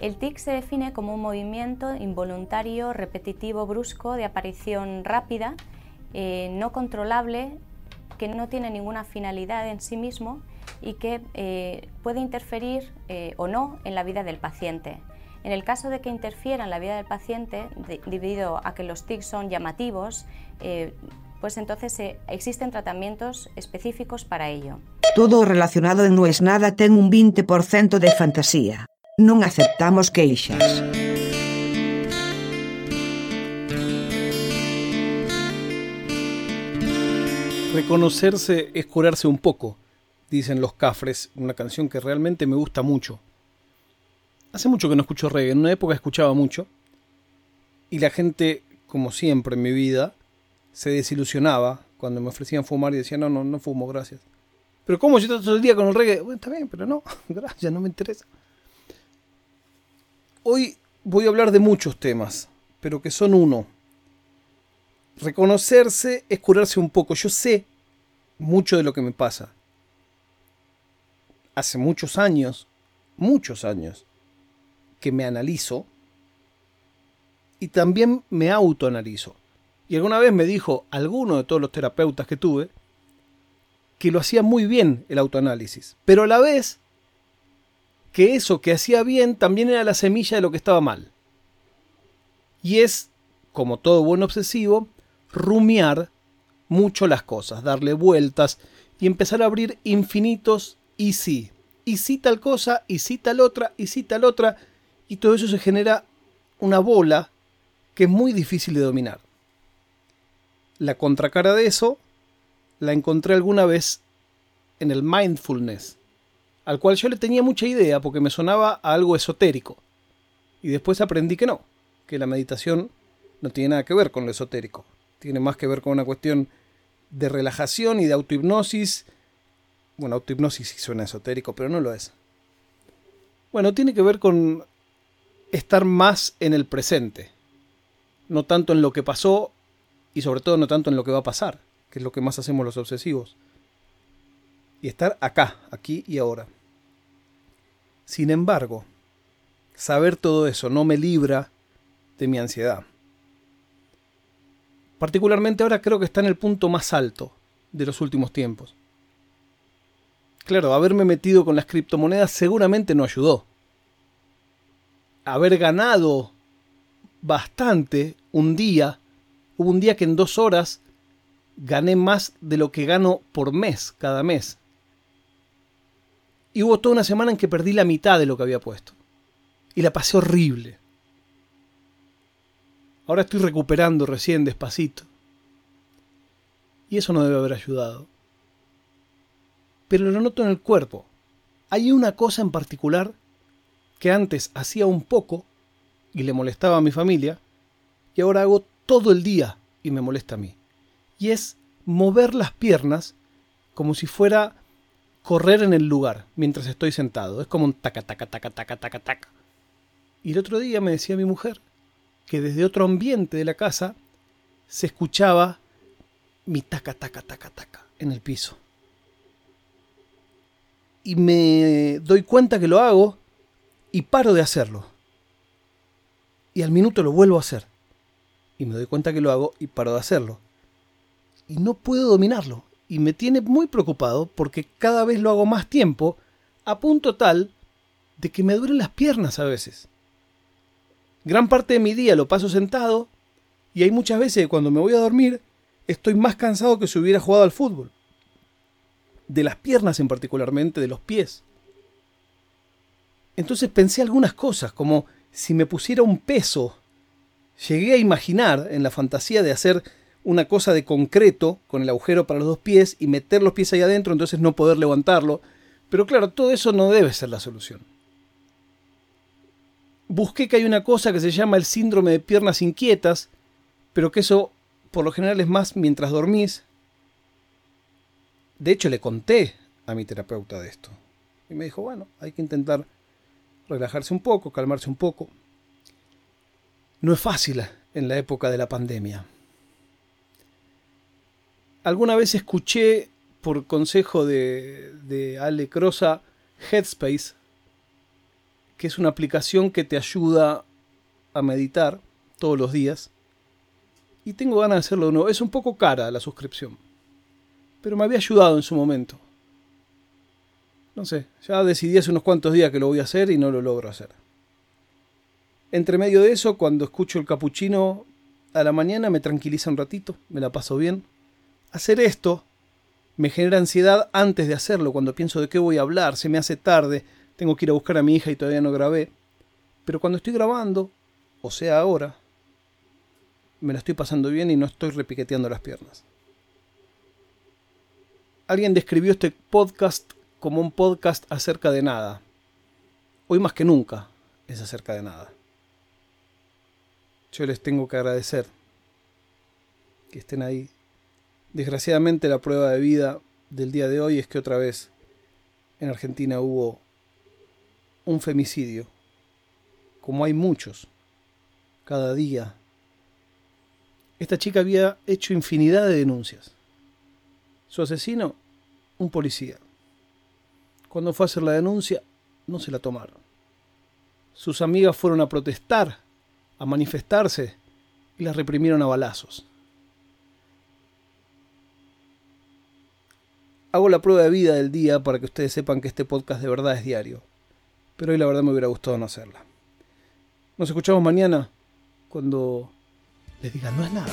El tic se define como un movimiento involuntario, repetitivo, brusco, de aparición rápida, eh, no controlable, que no tiene ninguna finalidad en sí mismo y que eh, puede interferir eh, o no en la vida del paciente. En el caso de que interfiera en la vida del paciente, debido a que los tics son llamativos, pues entonces existen tratamientos específicos para ello. Todo relacionado No es nada ten un 20% de fantasía. Non aceptamos queixas. Reconocerse es curarse un poco, dicen los cafres, una canción que realmente me gusta mucho. Hace mucho que no escucho reggae, en una época escuchaba mucho, y la gente, como siempre en mi vida, se desilusionaba cuando me ofrecían fumar y decía, no, no, no fumo, gracias. Pero ¿cómo yo estoy todo el día con el reggae? Bueno, está bien, pero no, gracias, no me interesa. Hoy voy a hablar de muchos temas, pero que son uno. Reconocerse es curarse un poco. Yo sé mucho de lo que me pasa. Hace muchos años, muchos años, que me analizo y también me autoanalizo. Y alguna vez me dijo alguno de todos los terapeutas que tuve que lo hacía muy bien el autoanálisis, pero a la vez que eso que hacía bien también era la semilla de lo que estaba mal. Y es, como todo buen obsesivo, rumiar mucho las cosas, darle vueltas y empezar a abrir infinitos y sí. Y sí tal cosa, y sí tal otra, y sí tal otra, y todo eso se genera una bola que es muy difícil de dominar. La contracara de eso la encontré alguna vez en el mindfulness, al cual yo le tenía mucha idea porque me sonaba a algo esotérico. Y después aprendí que no, que la meditación no tiene nada que ver con lo esotérico, tiene más que ver con una cuestión de relajación y de autohipnosis. Bueno, autohipnosis sí suena esotérico, pero no lo es. Bueno, tiene que ver con estar más en el presente, no tanto en lo que pasó y sobre todo no tanto en lo que va a pasar, que es lo que más hacemos los obsesivos. Y estar acá, aquí y ahora. Sin embargo, saber todo eso no me libra de mi ansiedad. Particularmente ahora creo que está en el punto más alto de los últimos tiempos. Claro, haberme metido con las criptomonedas seguramente no ayudó. Haber ganado bastante un día, hubo un día que en dos horas gané más de lo que gano por mes cada mes. Y hubo toda una semana en que perdí la mitad de lo que había puesto. Y la pasé horrible. Ahora estoy recuperando recién despacito. Y eso no debe haber ayudado. Pero lo noto en el cuerpo. Hay una cosa en particular que antes hacía un poco y le molestaba a mi familia, y ahora hago todo el día y me molesta a mí. Y es mover las piernas como si fuera correr en el lugar mientras estoy sentado. Es como un taca, taca, taca, taca, taca, taca. Y el otro día me decía mi mujer que desde otro ambiente de la casa se escuchaba mi taca, taca, taca, taca en el piso. Y me doy cuenta que lo hago y paro de hacerlo. Y al minuto lo vuelvo a hacer. Y me doy cuenta que lo hago y paro de hacerlo. Y no puedo dominarlo y me tiene muy preocupado porque cada vez lo hago más tiempo, a punto tal de que me duelen las piernas a veces. Gran parte de mi día lo paso sentado y hay muchas veces que cuando me voy a dormir estoy más cansado que si hubiera jugado al fútbol. De las piernas en particularmente, de los pies. Entonces pensé algunas cosas, como si me pusiera un peso. Llegué a imaginar en la fantasía de hacer una cosa de concreto con el agujero para los dos pies y meter los pies ahí adentro, entonces no poder levantarlo. Pero claro, todo eso no debe ser la solución. Busqué que hay una cosa que se llama el síndrome de piernas inquietas, pero que eso por lo general es más mientras dormís. De hecho, le conté a mi terapeuta de esto. Y me dijo, bueno, hay que intentar relajarse un poco, calmarse un poco. No es fácil en la época de la pandemia alguna vez escuché por consejo de, de Ale Crosa Headspace, que es una aplicación que te ayuda a meditar todos los días. Y tengo ganas de hacerlo de nuevo. Es un poco cara la suscripción. Pero me había ayudado en su momento. No sé, ya decidí hace unos cuantos días que lo voy a hacer y no lo logro hacer. Entre medio de eso, cuando escucho el capuchino a la mañana me tranquiliza un ratito, me la paso bien. Hacer esto me genera ansiedad antes de hacerlo, cuando pienso de qué voy a hablar, se me hace tarde, tengo que ir a buscar a mi hija y todavía no grabé. Pero cuando estoy grabando, o sea ahora, me la estoy pasando bien y no estoy repiqueteando las piernas. Alguien describió este podcast como un podcast acerca de nada. Hoy más que nunca es acerca de nada. Yo les tengo que agradecer que estén ahí. Desgraciadamente la prueba de vida del día de hoy es que otra vez en Argentina hubo un femicidio, como hay muchos, cada día. Esta chica había hecho infinidad de denuncias. Su asesino, un policía. Cuando fue a hacer la denuncia, no se la tomaron. Sus amigas fueron a protestar, a manifestarse, y las reprimieron a balazos. Hago la prueba de vida del día para que ustedes sepan que este podcast de verdad es diario. Pero hoy la verdad me hubiera gustado no hacerla. Nos escuchamos mañana cuando les diga no es nada.